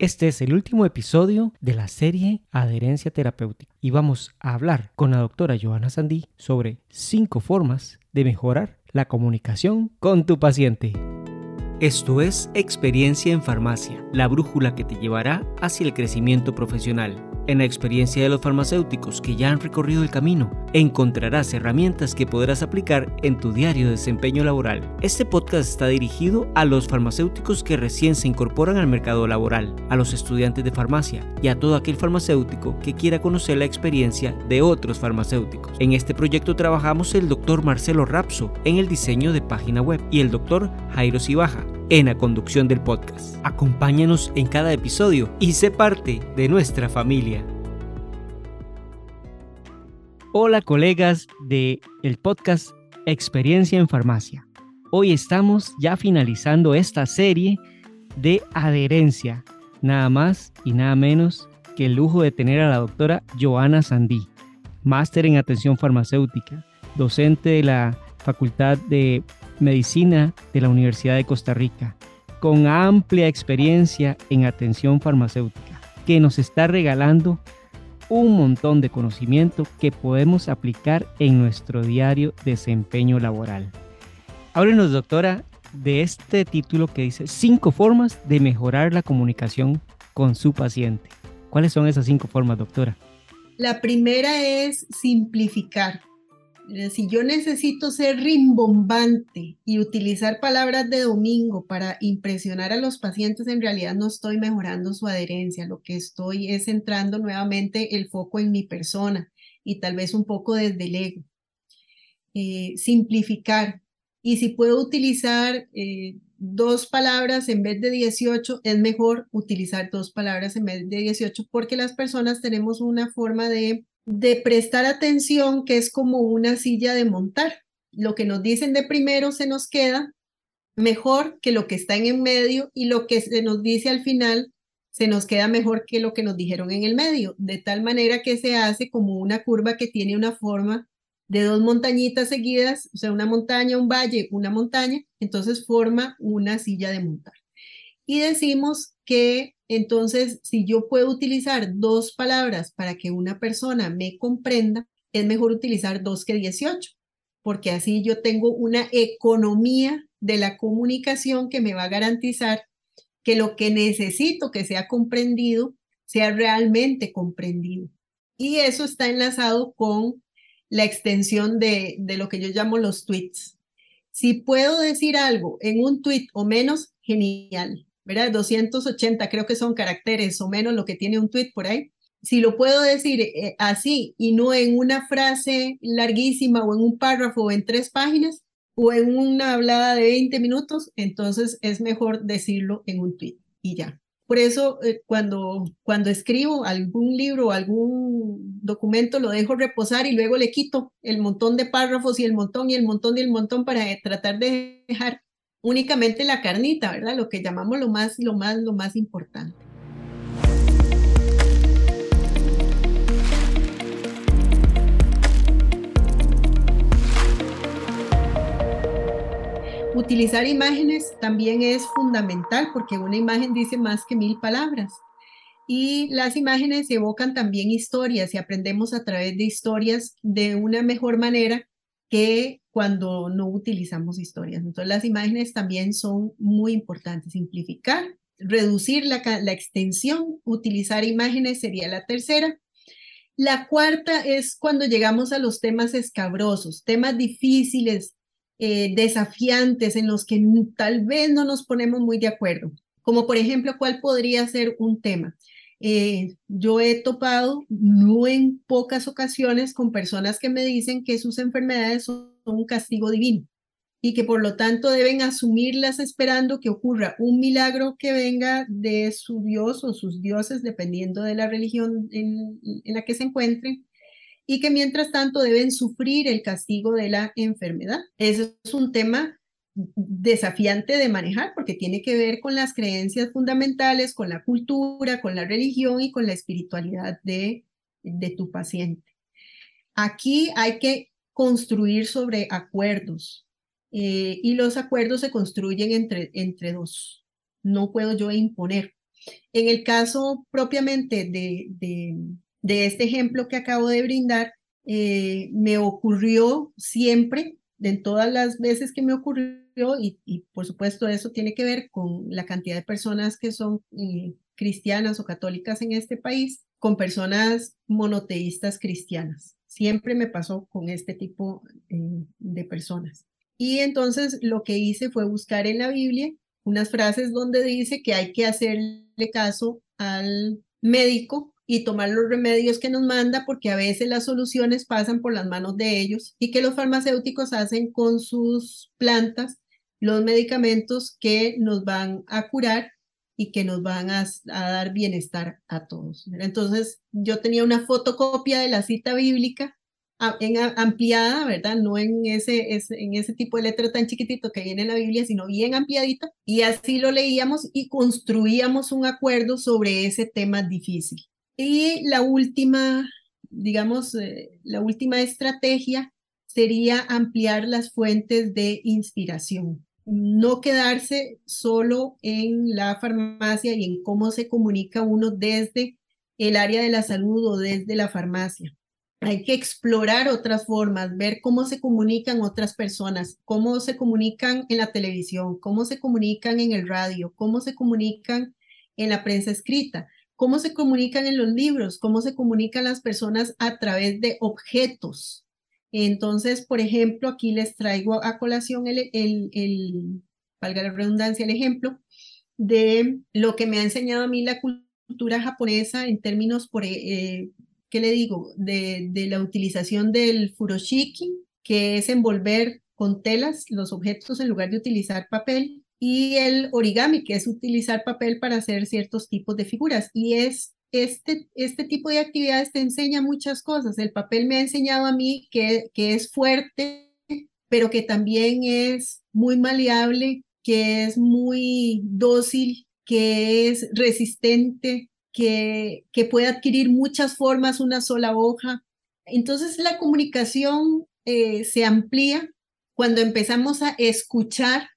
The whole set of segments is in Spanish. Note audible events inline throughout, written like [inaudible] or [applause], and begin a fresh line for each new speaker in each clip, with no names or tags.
Este es el último episodio de la serie Adherencia Terapéutica y vamos a hablar con la doctora Joana Sandí sobre cinco formas de mejorar la comunicación con tu paciente. Esto es Experiencia en Farmacia, la brújula que te llevará hacia el crecimiento profesional. En la experiencia de los farmacéuticos que ya han recorrido el camino, encontrarás herramientas que podrás aplicar en tu diario desempeño laboral. Este podcast está dirigido a los farmacéuticos que recién se incorporan al mercado laboral, a los estudiantes de farmacia y a todo aquel farmacéutico que quiera conocer la experiencia de otros farmacéuticos. En este proyecto trabajamos el doctor Marcelo Rapso en el diseño de página web y el doctor Jairo Cibaja en la conducción del podcast. Acompáñanos en cada episodio y sé parte de nuestra familia. Hola colegas de el podcast Experiencia en Farmacia. Hoy estamos ya finalizando esta serie de adherencia, nada más y nada menos que el lujo de tener a la doctora Joana Sandí, máster en atención farmacéutica, docente de la Facultad de Medicina de la Universidad de Costa Rica, con amplia experiencia en atención farmacéutica, que nos está regalando un montón de conocimiento que podemos aplicar en nuestro diario desempeño laboral. Háblenos, doctora, de este título que dice cinco formas de mejorar la comunicación con su paciente. ¿Cuáles son esas cinco formas, doctora?
La primera es simplificar. Eh, si yo necesito ser rimbombante y utilizar palabras de domingo para impresionar a los pacientes, en realidad no estoy mejorando su adherencia. Lo que estoy es centrando nuevamente el foco en mi persona y tal vez un poco desde el ego. Eh, simplificar. Y si puedo utilizar eh, dos palabras en vez de 18, es mejor utilizar dos palabras en vez de 18 porque las personas tenemos una forma de de prestar atención, que es como una silla de montar. Lo que nos dicen de primero se nos queda mejor que lo que está en el medio y lo que se nos dice al final se nos queda mejor que lo que nos dijeron en el medio, de tal manera que se hace como una curva que tiene una forma de dos montañitas seguidas, o sea, una montaña, un valle, una montaña, entonces forma una silla de montar. Y decimos que entonces, si yo puedo utilizar dos palabras para que una persona me comprenda, es mejor utilizar dos que 18, porque así yo tengo una economía de la comunicación que me va a garantizar que lo que necesito que sea comprendido sea realmente comprendido. Y eso está enlazado con la extensión de, lo que yo llamo los tweets. Si puedo decir algo en un tweet o menos, genial. ¿Verdad? 280 creo que son caracteres o menos lo que tiene un tweet por ahí. Si lo puedo decir eh, así y no en una frase larguísima o en un párrafo o en tres páginas o en una hablada de 20 minutos, entonces es mejor decirlo en un tweet y ya. Por eso eh, cuando, cuando escribo algún libro o algún documento lo dejo reposar y luego le quito el montón de párrafos y el montón y el montón y el montón para tratar de dejar únicamente la carnita, ¿verdad? Lo que llamamos lo más, lo más, lo más importante. Utilizar imágenes también es fundamental porque una imagen dice más que mil palabras. Y las imágenes evocan también historias y aprendemos a través de historias de una mejor manera que cuando no utilizamos historias. Entonces las imágenes también son muy importantes. Simplificar, reducir la, extensión, utilizar imágenes sería la tercera. La cuarta es cuando llegamos a los temas escabrosos, temas difíciles, eh, desafiantes, en los que tal vez no nos ponemos muy de acuerdo. Como por ejemplo, ¿cuál podría ser un tema? Eh, yo he topado no en pocas ocasiones con personas que me dicen que sus enfermedades son un castigo divino y que por lo tanto deben asumirlas esperando que ocurra un milagro que venga de su Dios o sus dioses, dependiendo de la religión en, la que se encuentren, y que mientras tanto deben sufrir el castigo de la enfermedad. Ese es un tema desafiante de manejar porque tiene que ver con las creencias fundamentales, con la cultura, con la religión y con la espiritualidad de, de tu paciente. Aquí hay que construir sobre acuerdos eh, y los acuerdos se construyen entre, entre dos. No puedo yo imponer. En el caso propiamente de, de, este ejemplo que acabo de brindar, eh, me ocurrió siempre, en todas las veces que me ocurrió, y, y, por supuesto eso tiene que ver con la cantidad de personas que son eh, cristianas o católicas en este país, con personas monoteístas cristianas. Siempre me pasó con este tipo eh, de personas. Y entonces lo que hice fue buscar en la Biblia unas frases donde dice que hay que hacerle caso al médico y tomar los remedios que nos manda porque a veces las soluciones pasan por las manos de ellos y que los farmacéuticos hacen con sus plantas los medicamentos que nos van a curar y que nos van a, dar bienestar a todos. Entonces, yo tenía una fotocopia de la cita bíblica ampliada, ¿verdad? No en ese, en ese tipo de letra tan chiquitito que viene en la Biblia, sino bien ampliadita. Y así lo leíamos y construíamos un acuerdo sobre ese tema difícil. Y la última, digamos, eh, la última estrategia sería ampliar las fuentes de inspiración no quedarse solo en la farmacia y en cómo se comunica uno desde el área de la salud o desde la farmacia. Hay que explorar otras formas, ver cómo se comunican otras personas, cómo se comunican en la televisión, cómo se comunican en el radio, cómo se comunican en la prensa escrita, cómo se comunican en los libros, cómo se comunican las personas a través de objetos, entonces, por ejemplo, aquí les traigo a colación el, el, valga la redundancia, el ejemplo de lo que me ha enseñado a mí la cultura japonesa en términos, por, eh, ¿qué le digo? De la utilización del furoshiki, que es envolver con telas los objetos en lugar de utilizar papel, y el origami, que es utilizar papel para hacer ciertos tipos de figuras. Y es este, este tipo de actividades te enseña muchas cosas. El papel me ha enseñado a mí que, que es fuerte, pero que también es muy maleable, que es muy dócil, que es resistente, que, que puede adquirir muchas formas una sola hoja. Entonces la comunicación eh, se amplía cuando empezamos a escuchar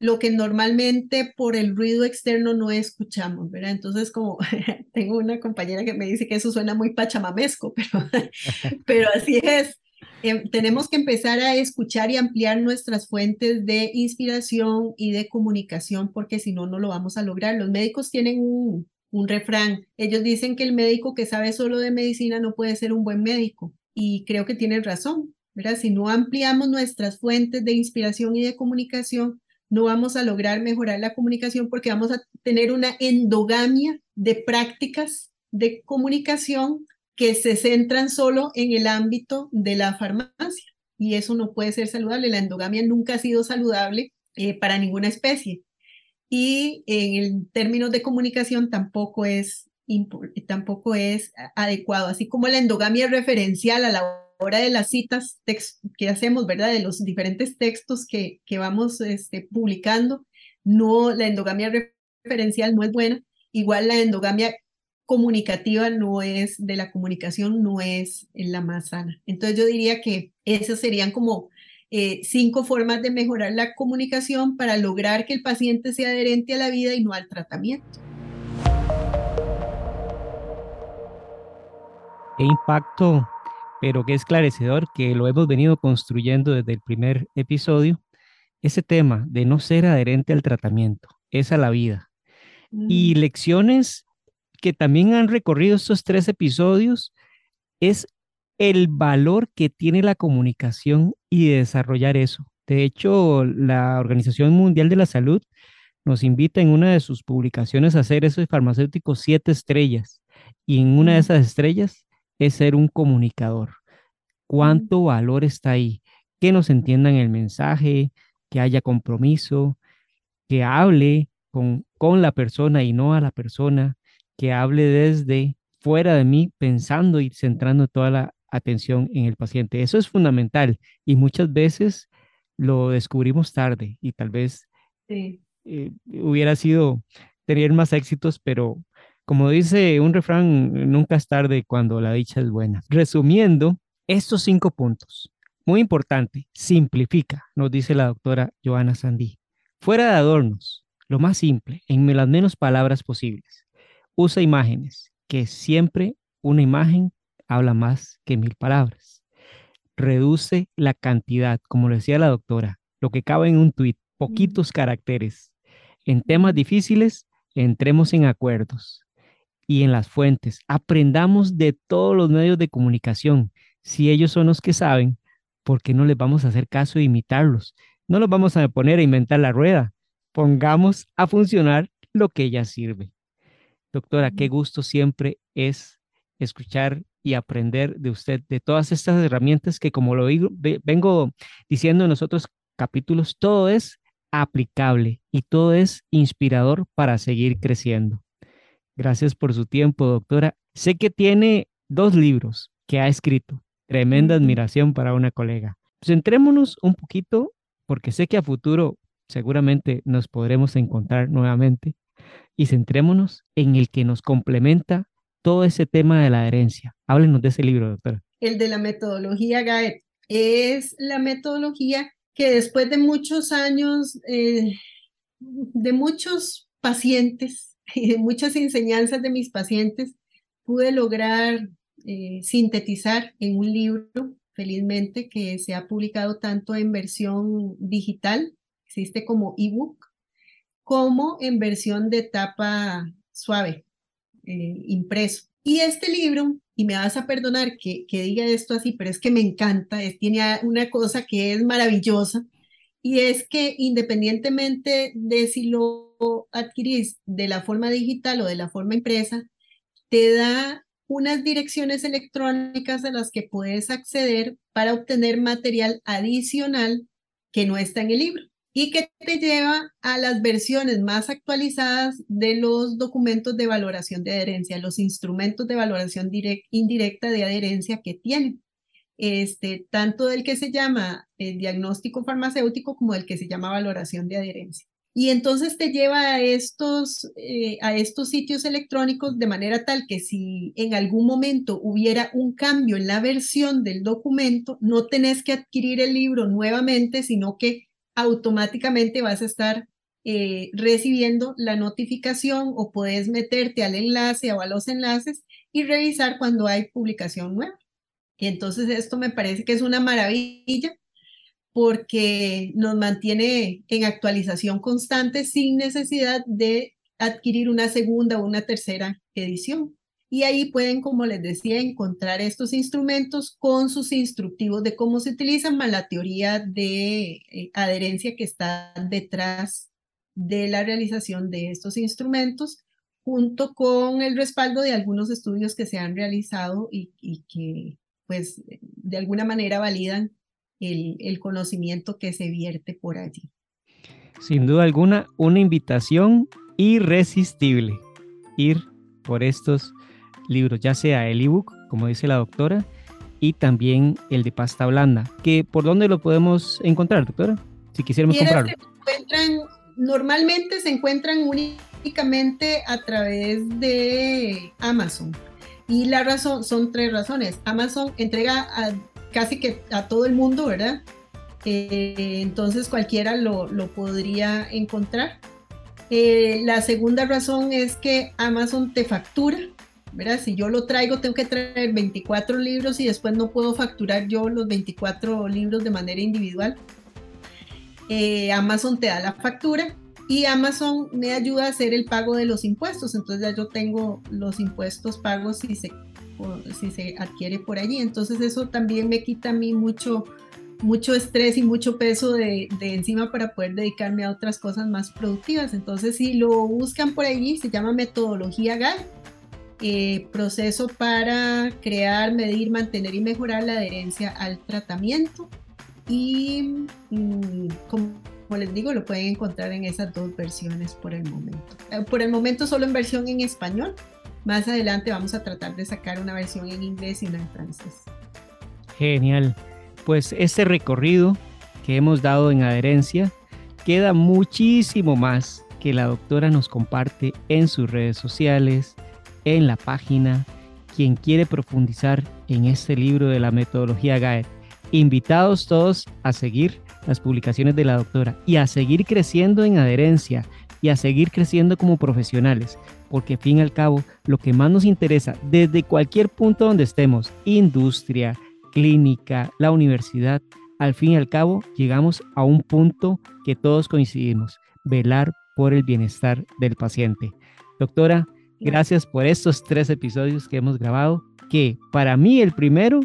lo que normalmente por el ruido externo no escuchamos, ¿verdad? Entonces, como [laughs] tengo una compañera que me dice que eso suena muy pachamamesco, [laughs] pero, pero así es. Em, tenemos que empezar a escuchar y ampliar nuestras fuentes de inspiración y de comunicación, porque si no, no lo vamos a lograr. Los médicos tienen un, un refrán. Ellos dicen que el médico que sabe solo de medicina no puede ser un buen médico. Y creo que tienen razón, ¿verdad? Si no ampliamos nuestras fuentes de inspiración y de comunicación, no vamos a lograr mejorar la comunicación porque vamos a tener una endogamia de prácticas de comunicación que se centran solo en el ámbito de la farmacia. Y eso no puede ser saludable. La endogamia nunca ha sido saludable eh, para ninguna especie. Y en términos de comunicación tampoco es, tampoco es adecuado. Así como la endogamia referencial a la hora de las citas que hacemos, ¿verdad? De los diferentes textos que, que vamos este, publicando, no, la endogamia referencial no es buena, igual la endogamia comunicativa no es, de la comunicación no es la más sana. Entonces yo diría que esas serían como eh, cinco formas de mejorar la comunicación para lograr que el paciente sea adherente a la vida y no al tratamiento.
¿Qué impacto pero qué esclarecedor que lo hemos venido construyendo desde el primer episodio, ese tema de no ser adherente al tratamiento, es a la vida. Y mm. lecciones que también han recorrido estos tres episodios es el valor que tiene la comunicación y desarrollar eso. De hecho, la Organización Mundial de la Salud nos invita en una de sus publicaciones a hacer eso de farmacéuticos siete estrellas. Y en una de mm. esas estrellas es ser un comunicador. ¿Cuánto valor está ahí? Que nos entiendan el mensaje, que haya compromiso, que hable con, con la persona y no a la persona, que hable desde fuera de mí, pensando y centrando toda la atención en el paciente. Eso es fundamental y muchas veces lo descubrimos tarde y tal vez eh, hubiera sido tener más éxitos, pero como dice un refrán, nunca es tarde cuando la dicha es buena. Resumiendo, estos cinco puntos. Muy importante, simplifica, nos dice la doctora Joana Sandí. Fuera de adornos, lo más simple, en las menos palabras posibles. usa imágenes, que siempre una imagen habla más que mil palabras. Reduce la cantidad, como lo decía la doctora, lo que cabe en un tuit, poquitos caracteres. En temas difíciles, entremos en acuerdos y en las fuentes. Aprendamos de todos los medios de comunicación. Si ellos son los que saben, ¿por qué no les vamos a hacer caso e imitarlos? No los vamos a poner a inventar la rueda. Pongamos a funcionar lo que ya sirve. Doctora, qué gusto siempre es escuchar y aprender de usted, de todas estas herramientas que como lo digo, vengo diciendo en los otros capítulos, todo es aplicable y todo es inspirador para seguir creciendo. Gracias por su tiempo, doctora. Sé que tiene dos libros que ha escrito. Tremenda admiración para una colega. Centrémonos un poquito, porque sé que a futuro seguramente nos podremos encontrar nuevamente, y centrémonos en el que nos complementa todo ese tema de la herencia. Háblenos de ese libro, doctora.
El de la metodología Gaet. Es la metodología que después de muchos años, eh, de muchos pacientes, y de muchas enseñanzas de mis pacientes, pude lograr eh, sintetizar en un libro, felizmente, que se ha publicado tanto en versión digital, existe como ebook, como en versión de tapa suave, eh, impreso. Y este libro, y me vas a perdonar que, que diga esto así, pero es que me encanta, es, tiene una cosa que es maravillosa, y es que independientemente de si lo adquirís de la forma digital o de la forma impresa, te da unas direcciones electrónicas a las que puedes acceder para obtener material adicional que no está en el libro y que te lleva a las versiones más actualizadas de los documentos de valoración de adherencia, los instrumentos de valoración indirecta de adherencia que tienen este, tanto del que se llama el diagnóstico farmacéutico como del que se llama valoración de adherencia. Y entonces te lleva a estos, eh, a estos sitios electrónicos de manera tal que si en algún momento hubiera un cambio en la versión del documento, no tenés que adquirir el libro nuevamente, sino que automáticamente vas a estar eh, recibiendo la notificación o puedes meterte al enlace o a los enlaces y revisar cuando hay publicación nueva. Y entonces esto me parece que es una maravilla porque nos mantiene en actualización constante sin necesidad de adquirir una segunda o una tercera edición. Y ahí pueden, como les decía, encontrar estos instrumentos con sus instructivos de cómo se utilizan, más la teoría de eh, adherencia que está detrás de la realización de estos instrumentos, junto con el respaldo de algunos estudios que se han realizado y, y que pues de alguna manera validan el, el conocimiento que se vierte por allí.
Sin duda alguna, una invitación irresistible ir por estos libros, ya sea el ebook, como dice la doctora, y también el de pasta blanda, que por dónde lo podemos encontrar, doctora, si quisiéramos comprarlo.
normalmente se encuentran únicamente a través de Amazon. Y la razón, son tres razones. Amazon entrega a, casi que a todo el mundo, ¿verdad? Eh, entonces cualquiera lo, lo podría encontrar. Eh, la segunda razón es que Amazon te factura, ¿verdad? Si yo lo traigo, tengo que traer 24 libros y después no puedo facturar yo los 24 libros de manera individual. Eh, Amazon te da la factura y Amazon me ayuda a hacer el pago de los impuestos. Entonces ya yo tengo los impuestos pagos si se, si se adquiere por allí. Entonces eso también me quita a mí mucho, mucho estrés y mucho peso de, de, encima para poder dedicarme a otras cosas más productivas. Entonces si lo buscan por allí, se llama metodología GAL. Eh, proceso para crear, medir, mantener y mejorar la adherencia al tratamiento. Y mm, como como les digo, lo pueden encontrar en esas dos versiones por el momento. Eh, por el momento solo en versión en español. Más adelante vamos a tratar de sacar una versión en inglés y una en francés.
Genial. Pues este recorrido que hemos dado en adherencia queda muchísimo más que la doctora nos comparte en sus redes sociales, en la página. Quien quiere profundizar en este libro de la metodología GAET, invitados todos a seguir las publicaciones de la doctora y a seguir creciendo en adherencia y a seguir creciendo como profesionales, porque al fin y al cabo lo que más nos interesa desde cualquier punto donde estemos, industria, clínica, la universidad, al fin y al cabo llegamos a un punto que todos coincidimos, velar por el bienestar del paciente. Doctora, gracias por estos tres episodios que hemos grabado, que para mí el primero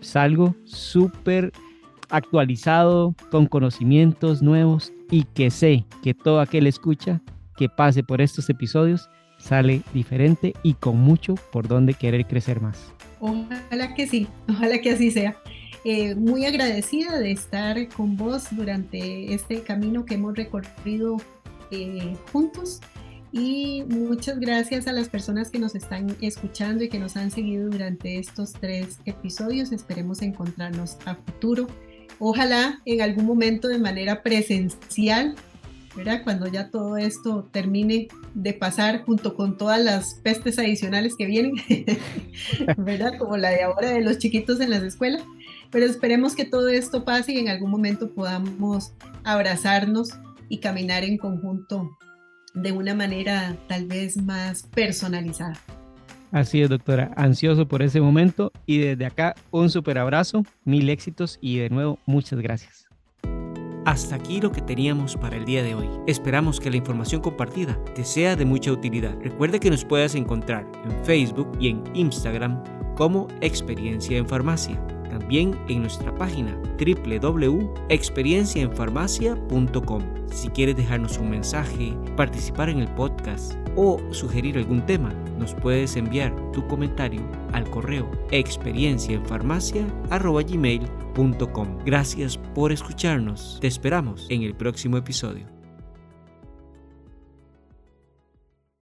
salgo súper actualizado, con conocimientos nuevos y que sé que todo aquel escucha que pase por estos episodios sale diferente y con mucho por donde querer crecer más.
Ojalá que sí, ojalá que así sea. Eh, muy agradecida de estar con vos durante este camino que hemos recorrido eh, juntos y muchas gracias a las personas que nos están escuchando y que nos han seguido durante estos tres episodios. Esperemos encontrarnos a futuro. Ojalá en algún momento de manera presencial, ¿verdad? Cuando ya todo esto termine de pasar junto con todas las pestes adicionales que vienen, [laughs] ¿verdad? Como la de ahora de los chiquitos en las escuelas. Pero esperemos que todo esto pase y en algún momento podamos abrazarnos y caminar en conjunto de una manera tal vez más personalizada.
Así es, doctora. Ansioso por ese momento y desde acá un super abrazo, mil éxitos y de nuevo muchas gracias. Hasta aquí lo que teníamos para el día de hoy. Esperamos que la información compartida te sea de mucha utilidad. Recuerda que nos puedes encontrar en Facebook y en Instagram como Experiencia en Farmacia también en nuestra página www.experienciaenfarmacia.com. Si quieres dejarnos un mensaje, participar en el podcast o sugerir algún tema, nos puedes enviar tu comentario al correo experienciaenfarmacia.gmail.com. Gracias por escucharnos. Te esperamos en el próximo episodio.